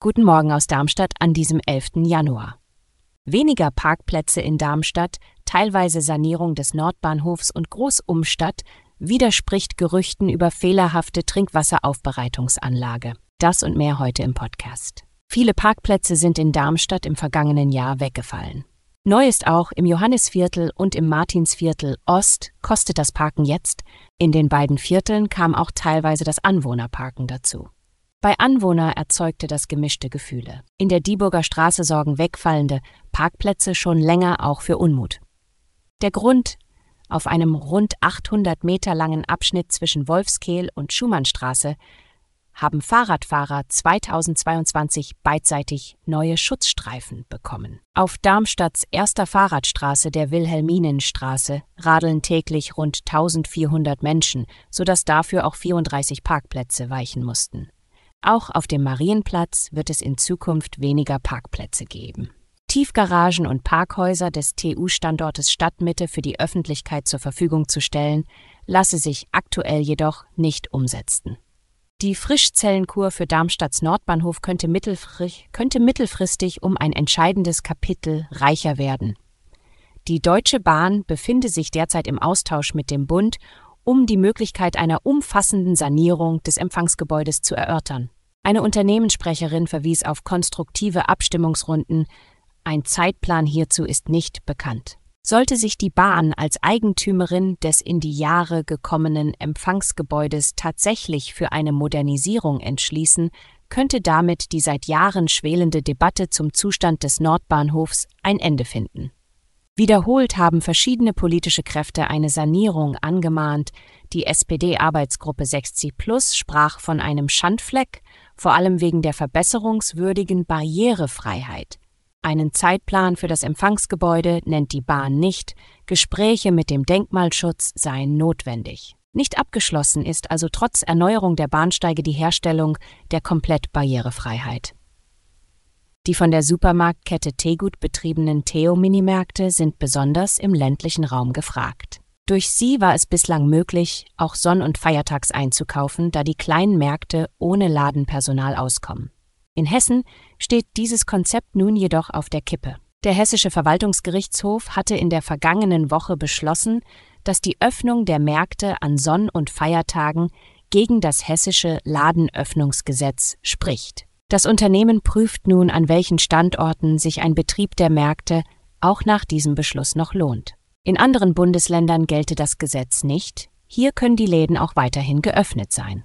Guten Morgen aus Darmstadt an diesem 11. Januar. Weniger Parkplätze in Darmstadt, teilweise Sanierung des Nordbahnhofs und Großumstadt widerspricht Gerüchten über fehlerhafte Trinkwasseraufbereitungsanlage. Das und mehr heute im Podcast. Viele Parkplätze sind in Darmstadt im vergangenen Jahr weggefallen. Neu ist auch, im Johannisviertel und im Martinsviertel Ost kostet das Parken jetzt. In den beiden Vierteln kam auch teilweise das Anwohnerparken dazu. Bei Anwohner erzeugte das gemischte Gefühle. In der Dieburger Straße sorgen wegfallende Parkplätze schon länger auch für Unmut. Der Grund, auf einem rund 800 Meter langen Abschnitt zwischen Wolfskehl und Schumannstraße haben Fahrradfahrer 2022 beidseitig neue Schutzstreifen bekommen. Auf Darmstadts erster Fahrradstraße, der Wilhelminenstraße, radeln täglich rund 1400 Menschen, sodass dafür auch 34 Parkplätze weichen mussten. Auch auf dem Marienplatz wird es in Zukunft weniger Parkplätze geben. Tiefgaragen und Parkhäuser des TU-Standortes Stadtmitte für die Öffentlichkeit zur Verfügung zu stellen, lasse sich aktuell jedoch nicht umsetzen. Die Frischzellenkur für Darmstadts Nordbahnhof könnte, mittelfristig, könnte mittelfristig um ein entscheidendes Kapitel reicher werden. Die Deutsche Bahn befinde sich derzeit im Austausch mit dem Bund, um die Möglichkeit einer umfassenden Sanierung des Empfangsgebäudes zu erörtern. Eine Unternehmenssprecherin verwies auf konstruktive Abstimmungsrunden, ein Zeitplan hierzu ist nicht bekannt. Sollte sich die Bahn als Eigentümerin des in die Jahre gekommenen Empfangsgebäudes tatsächlich für eine Modernisierung entschließen, könnte damit die seit Jahren schwelende Debatte zum Zustand des Nordbahnhofs ein Ende finden. Wiederholt haben verschiedene politische Kräfte eine Sanierung angemahnt. Die SPD-Arbeitsgruppe 60 Plus sprach von einem Schandfleck, vor allem wegen der verbesserungswürdigen Barrierefreiheit. Einen Zeitplan für das Empfangsgebäude nennt die Bahn nicht, Gespräche mit dem Denkmalschutz seien notwendig. Nicht abgeschlossen ist also trotz Erneuerung der Bahnsteige die Herstellung der Komplettbarrierefreiheit. Die von der Supermarktkette Tegut betriebenen Theo-Minimärkte sind besonders im ländlichen Raum gefragt. Durch sie war es bislang möglich, auch sonn- und feiertags einzukaufen, da die kleinen Märkte ohne Ladenpersonal auskommen. In Hessen steht dieses Konzept nun jedoch auf der Kippe. Der Hessische Verwaltungsgerichtshof hatte in der vergangenen Woche beschlossen, dass die Öffnung der Märkte an Sonn- und Feiertagen gegen das hessische Ladenöffnungsgesetz spricht. Das Unternehmen prüft nun, an welchen Standorten sich ein Betrieb der Märkte auch nach diesem Beschluss noch lohnt. In anderen Bundesländern gelte das Gesetz nicht, hier können die Läden auch weiterhin geöffnet sein.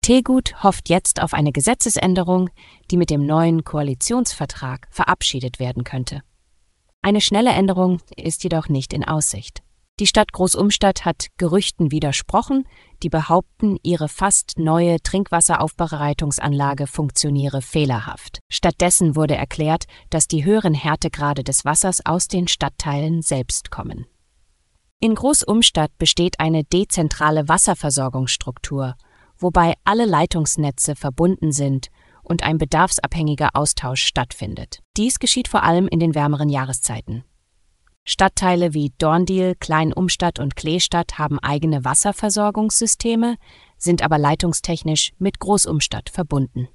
Tegut hofft jetzt auf eine Gesetzesänderung, die mit dem neuen Koalitionsvertrag verabschiedet werden könnte. Eine schnelle Änderung ist jedoch nicht in Aussicht. Die Stadt Großumstadt hat Gerüchten widersprochen, die behaupten, ihre fast neue Trinkwasseraufbereitungsanlage funktioniere fehlerhaft. Stattdessen wurde erklärt, dass die höheren Härtegrade des Wassers aus den Stadtteilen selbst kommen. In Großumstadt besteht eine dezentrale Wasserversorgungsstruktur wobei alle Leitungsnetze verbunden sind und ein bedarfsabhängiger Austausch stattfindet. Dies geschieht vor allem in den wärmeren Jahreszeiten. Stadtteile wie Dorndiel, Kleinumstadt und Kleestadt haben eigene Wasserversorgungssysteme, sind aber leitungstechnisch mit Großumstadt verbunden.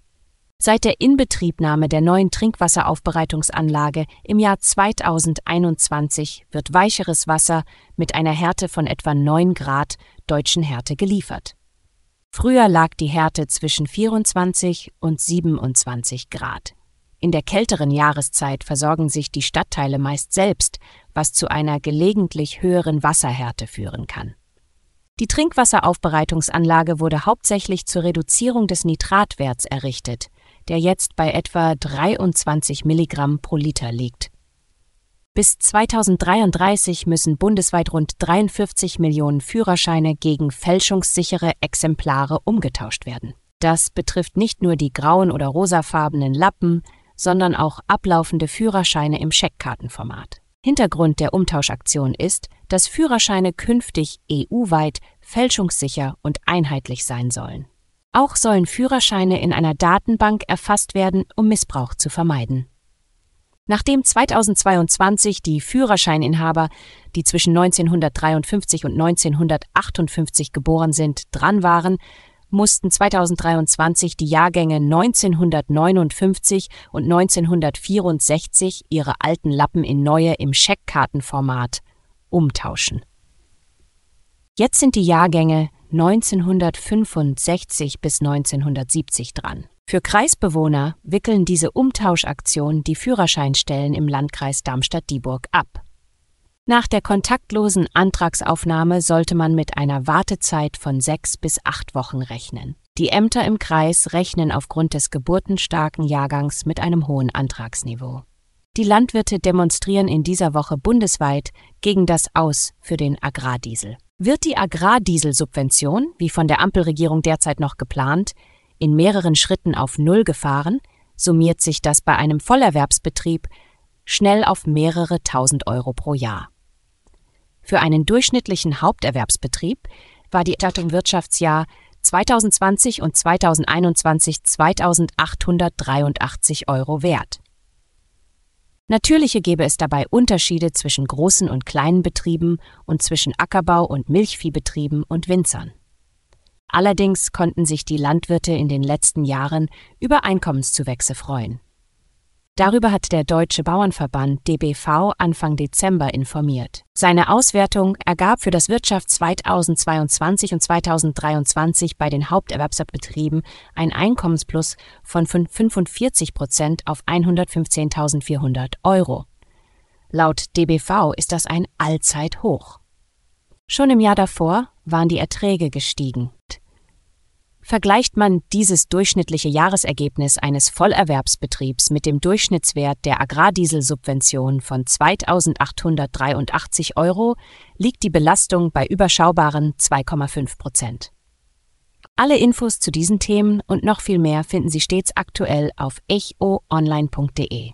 Seit der Inbetriebnahme der neuen Trinkwasseraufbereitungsanlage im Jahr 2021 wird weicheres Wasser mit einer Härte von etwa 9 Grad deutschen Härte geliefert. Früher lag die Härte zwischen 24 und 27 Grad. In der kälteren Jahreszeit versorgen sich die Stadtteile meist selbst, was zu einer gelegentlich höheren Wasserhärte führen kann. Die Trinkwasseraufbereitungsanlage wurde hauptsächlich zur Reduzierung des Nitratwerts errichtet, der jetzt bei etwa 23 Milligramm pro Liter liegt. Bis 2033 müssen bundesweit rund 43 Millionen Führerscheine gegen fälschungssichere Exemplare umgetauscht werden. Das betrifft nicht nur die grauen oder rosafarbenen Lappen, sondern auch ablaufende Führerscheine im Scheckkartenformat. Hintergrund der Umtauschaktion ist, dass Führerscheine künftig EU-weit fälschungssicher und einheitlich sein sollen. Auch sollen Führerscheine in einer Datenbank erfasst werden, um Missbrauch zu vermeiden. Nachdem 2022 die Führerscheininhaber, die zwischen 1953 und 1958 geboren sind, dran waren, mussten 2023 die Jahrgänge 1959 und 1964 ihre alten Lappen in neue im Scheckkartenformat umtauschen. Jetzt sind die Jahrgänge 1965 bis 1970 dran. Für Kreisbewohner wickeln diese Umtauschaktion die Führerscheinstellen im Landkreis Darmstadt-Dieburg ab. Nach der kontaktlosen Antragsaufnahme sollte man mit einer Wartezeit von sechs bis acht Wochen rechnen. Die Ämter im Kreis rechnen aufgrund des geburtenstarken Jahrgangs mit einem hohen Antragsniveau. Die Landwirte demonstrieren in dieser Woche bundesweit gegen das Aus für den Agrardiesel. Wird die Agrardieselsubvention, wie von der Ampelregierung derzeit noch geplant, in mehreren Schritten auf Null gefahren, summiert sich das bei einem Vollerwerbsbetrieb schnell auf mehrere tausend Euro pro Jahr. Für einen durchschnittlichen Haupterwerbsbetrieb war die Erstattung Wirtschaftsjahr 2020 und 2021 2883 Euro wert. Natürliche gäbe es dabei Unterschiede zwischen großen und kleinen Betrieben und zwischen Ackerbau- und Milchviehbetrieben und Winzern. Allerdings konnten sich die Landwirte in den letzten Jahren über Einkommenszuwächse freuen. Darüber hat der Deutsche Bauernverband DBV Anfang Dezember informiert. Seine Auswertung ergab für das Wirtschaftsjahr 2022 und 2023 bei den Haupterwerbsbetrieben ein Einkommensplus von 45 Prozent auf 115.400 Euro. Laut DBV ist das ein Allzeithoch. Schon im Jahr davor waren die Erträge gestiegen. Vergleicht man dieses durchschnittliche Jahresergebnis eines Vollerwerbsbetriebs mit dem Durchschnittswert der Agrardieselsubvention von 2.883 Euro, liegt die Belastung bei überschaubaren 2,5 Prozent. Alle Infos zu diesen Themen und noch viel mehr finden Sie stets aktuell auf echoonline.de.